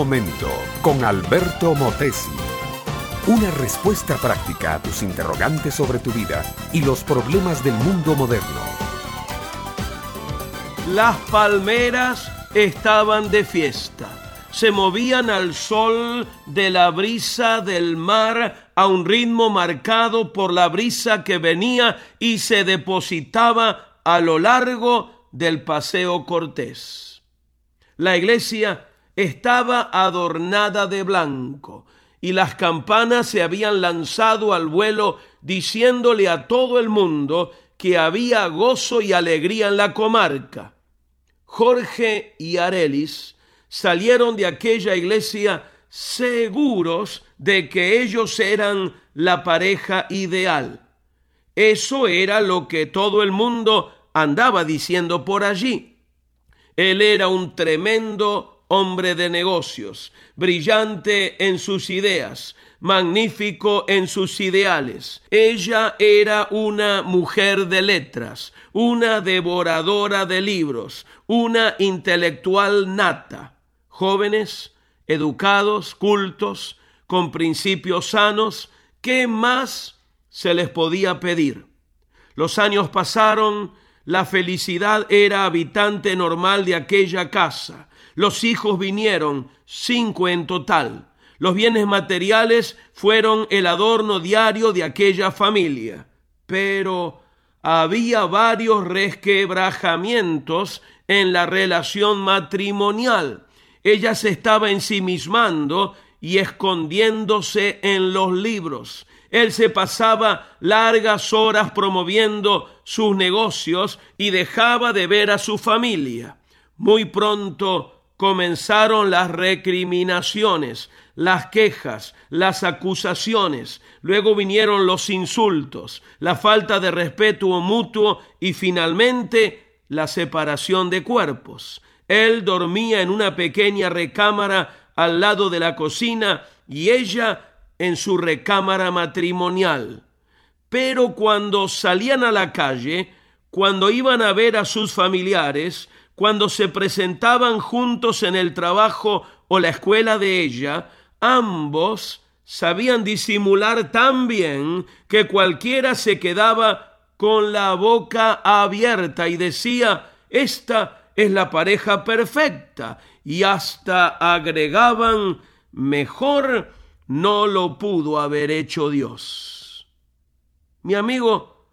momento con Alberto Motesi. Una respuesta práctica a tus interrogantes sobre tu vida y los problemas del mundo moderno. Las palmeras estaban de fiesta. Se movían al sol de la brisa del mar a un ritmo marcado por la brisa que venía y se depositaba a lo largo del paseo Cortés. La iglesia estaba adornada de blanco y las campanas se habían lanzado al vuelo diciéndole a todo el mundo que había gozo y alegría en la comarca. Jorge y Arelis salieron de aquella iglesia seguros de que ellos eran la pareja ideal. Eso era lo que todo el mundo andaba diciendo por allí. Él era un tremendo hombre de negocios, brillante en sus ideas, magnífico en sus ideales. Ella era una mujer de letras, una devoradora de libros, una intelectual nata. Jóvenes, educados, cultos, con principios sanos, ¿qué más se les podía pedir? Los años pasaron, la felicidad era habitante normal de aquella casa. Los hijos vinieron, cinco en total. Los bienes materiales fueron el adorno diario de aquella familia. Pero había varios resquebrajamientos en la relación matrimonial. Ella se estaba ensimismando y escondiéndose en los libros. Él se pasaba largas horas promoviendo sus negocios y dejaba de ver a su familia. Muy pronto comenzaron las recriminaciones, las quejas, las acusaciones, luego vinieron los insultos, la falta de respeto mutuo y finalmente la separación de cuerpos. Él dormía en una pequeña recámara al lado de la cocina y ella en su recámara matrimonial. Pero cuando salían a la calle, cuando iban a ver a sus familiares, cuando se presentaban juntos en el trabajo o la escuela de ella, ambos sabían disimular tan bien que cualquiera se quedaba con la boca abierta y decía, esta es la pareja perfecta, y hasta agregaban, mejor no lo pudo haber hecho Dios. Mi amigo,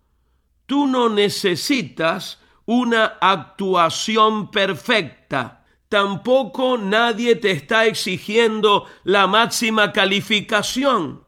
tú no necesitas una actuación perfecta. Tampoco nadie te está exigiendo la máxima calificación.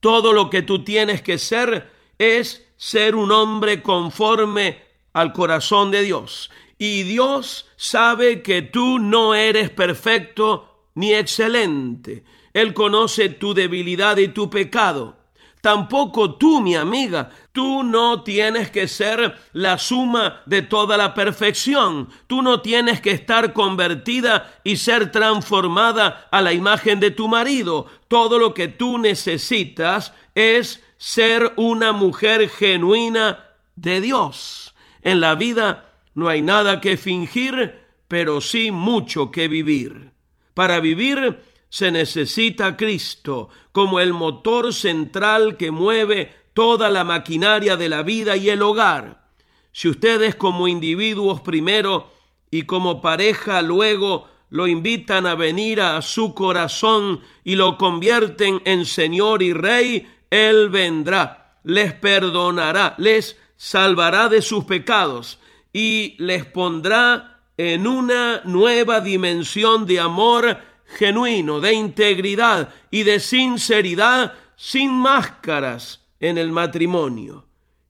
Todo lo que tú tienes que ser es ser un hombre conforme al corazón de Dios. Y Dios sabe que tú no eres perfecto ni excelente. Él conoce tu debilidad y tu pecado. Tampoco tú, mi amiga, tú no tienes que ser la suma de toda la perfección. Tú no tienes que estar convertida y ser transformada a la imagen de tu marido. Todo lo que tú necesitas es ser una mujer genuina de Dios. En la vida no hay nada que fingir, pero sí mucho que vivir. Para vivir se necesita Cristo como el motor central que mueve toda la maquinaria de la vida y el hogar. Si ustedes como individuos primero y como pareja luego lo invitan a venir a su corazón y lo convierten en Señor y Rey, Él vendrá, les perdonará, les salvará de sus pecados y les pondrá en una nueva dimensión de amor genuino, de integridad y de sinceridad, sin máscaras en el matrimonio.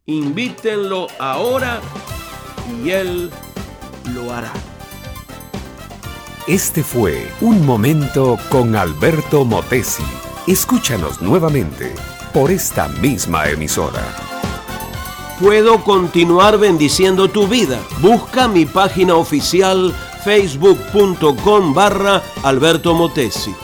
Invítenlo ahora y él lo hará. Este fue Un Momento con Alberto Motesi. Escúchanos nuevamente por esta misma emisora. Puedo continuar bendiciendo tu vida. Busca mi página oficial facebook.com barra Alberto Motesi.